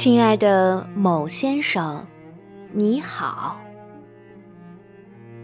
亲爱的某先生，你好。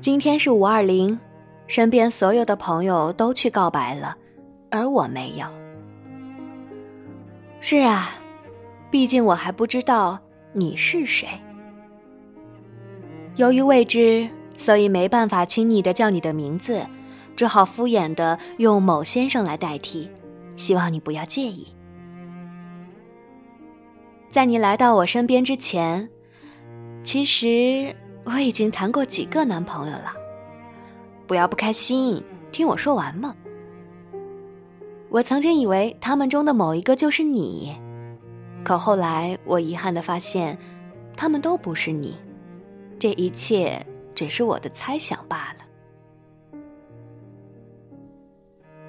今天是五二零，身边所有的朋友都去告白了，而我没有。是啊，毕竟我还不知道你是谁。由于未知，所以没办法亲昵的叫你的名字，只好敷衍的用某先生来代替，希望你不要介意。在你来到我身边之前，其实我已经谈过几个男朋友了。不要不开心，听我说完嘛。我曾经以为他们中的某一个就是你，可后来我遗憾的发现，他们都不是你。这一切只是我的猜想罢了。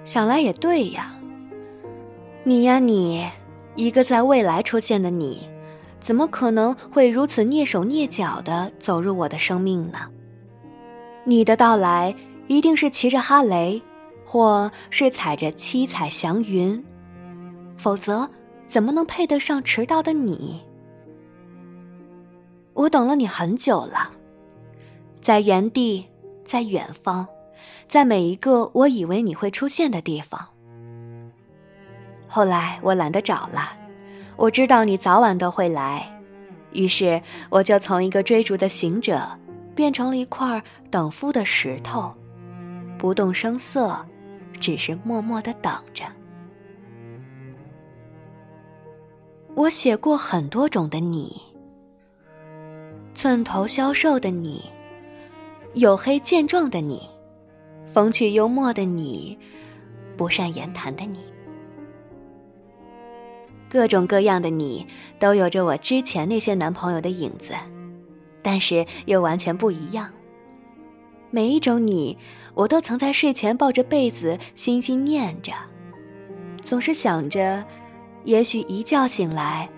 想来也对呀，你呀你。一个在未来出现的你，怎么可能会如此蹑手蹑脚的走入我的生命呢？你的到来一定是骑着哈雷，或是踩着七彩祥云，否则怎么能配得上迟到的你？我等了你很久了，在原地，在远方，在每一个我以为你会出现的地方。后来我懒得找了，我知道你早晚都会来，于是我就从一个追逐的行者，变成了一块等夫的石头，不动声色，只是默默的等着。我写过很多种的你，寸头消瘦的你，黝黑健壮的你，风趣幽默的你，不善言谈的你。各种各样的你，都有着我之前那些男朋友的影子，但是又完全不一样。每一种你，我都曾在睡前抱着被子心心念着，总是想着，也许一觉醒来，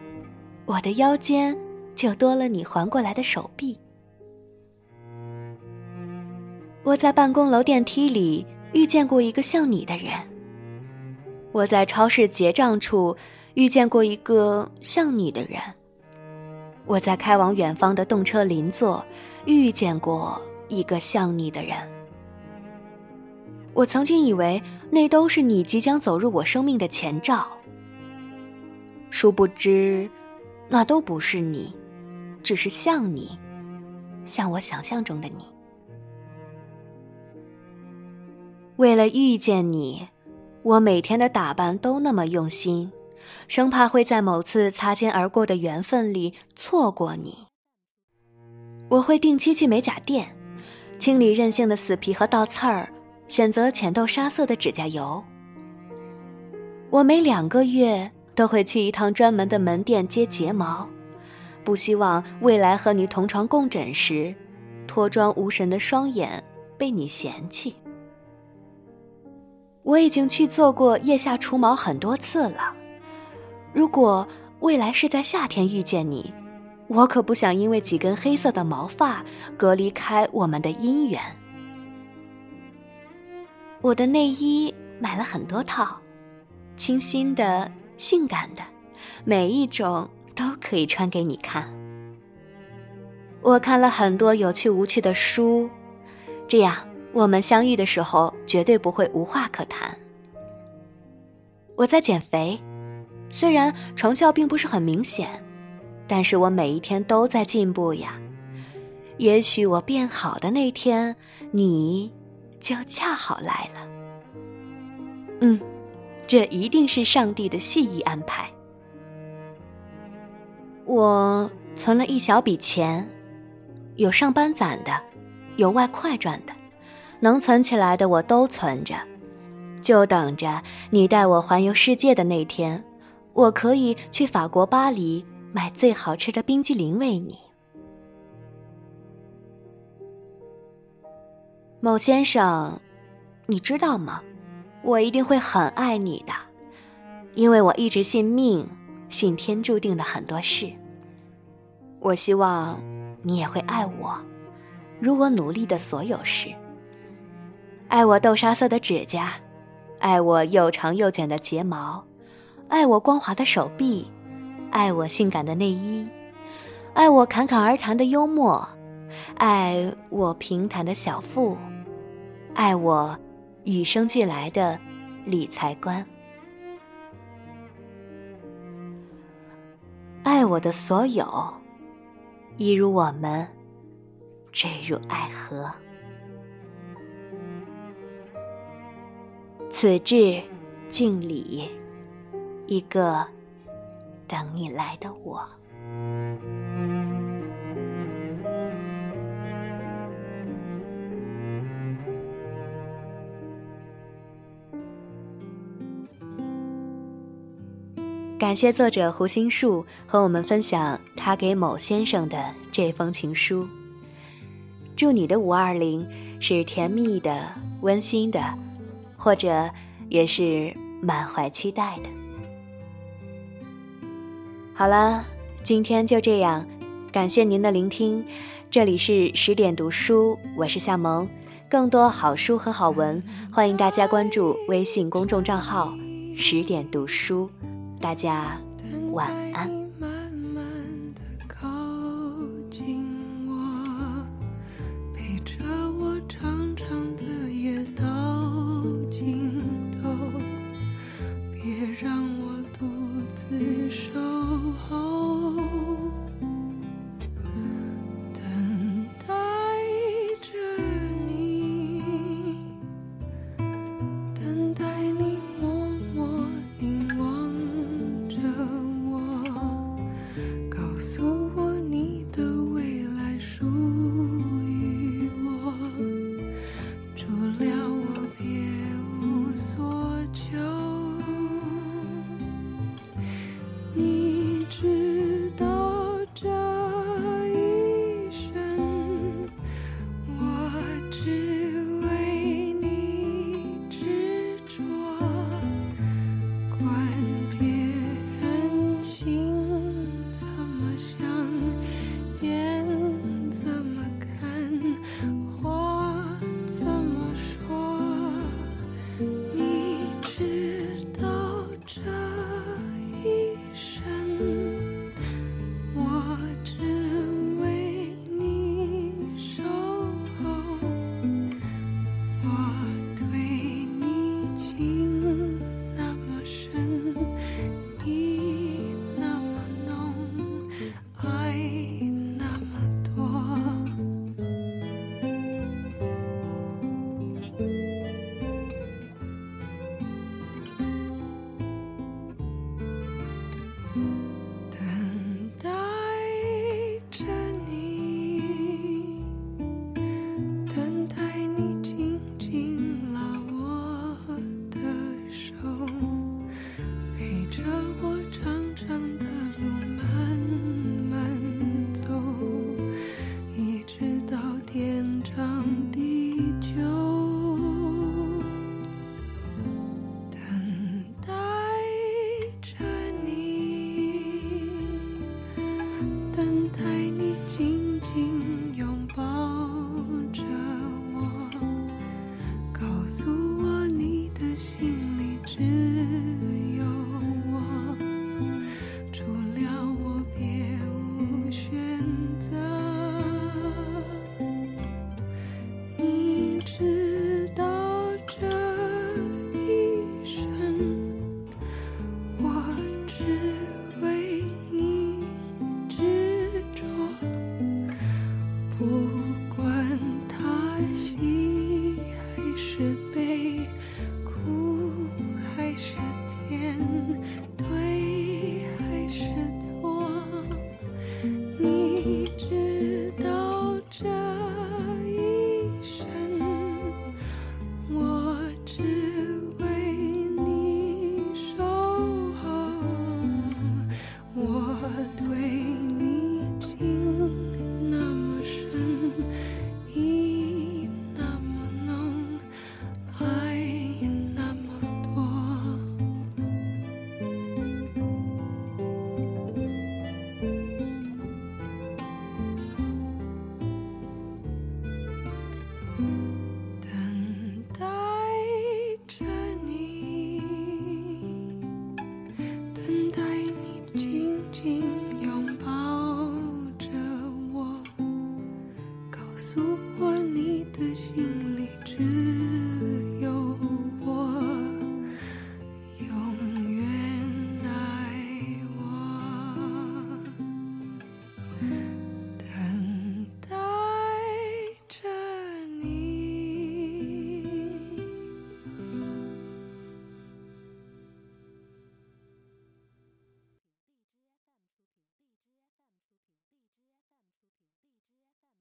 我的腰间就多了你环过来的手臂。我在办公楼电梯里遇见过一个像你的人，我在超市结账处。遇见过一个像你的人，我在开往远方的动车邻座遇见过一个像你的人。我曾经以为那都是你即将走入我生命的前兆，殊不知，那都不是你，只是像你，像我想象中的你。为了遇见你，我每天的打扮都那么用心。生怕会在某次擦肩而过的缘分里错过你。我会定期去美甲店，清理任性的死皮和倒刺儿，选择浅豆沙色的指甲油。我每两个月都会去一趟专门的门店接睫毛，不希望未来和你同床共枕时，脱妆无神的双眼被你嫌弃。我已经去做过腋下除毛很多次了。如果未来是在夏天遇见你，我可不想因为几根黑色的毛发隔离开我们的姻缘。我的内衣买了很多套，清新的、性感的，每一种都可以穿给你看。我看了很多有趣无趣的书，这样我们相遇的时候绝对不会无话可谈。我在减肥。虽然成效并不是很明显，但是我每一天都在进步呀。也许我变好的那天，你就恰好来了。嗯，这一定是上帝的蓄意安排。我存了一小笔钱，有上班攒的，有外快赚的，能存起来的我都存着，就等着你带我环游世界的那天。我可以去法国巴黎买最好吃的冰激凌喂你，某先生，你知道吗？我一定会很爱你的，因为我一直信命，信天注定的很多事。我希望你也会爱我，如我努力的所有事。爱我豆沙色的指甲，爱我又长又卷的睫毛。爱我光滑的手臂，爱我性感的内衣，爱我侃侃而谈的幽默，爱我平坦的小腹，爱我与生俱来的理财观，爱我的所有，一如我们坠入爱河。此致敬礼，一个等你来的我。感谢作者胡心树和我们分享他给某先生的这封情书。祝你的五二零是甜蜜的、温馨的。或者也是满怀期待的。好了，今天就这样，感谢您的聆听。这里是十点读书，我是夏萌。更多好书和好文，欢迎大家关注微信公众账号“十点读书”。大家晚安。我长长的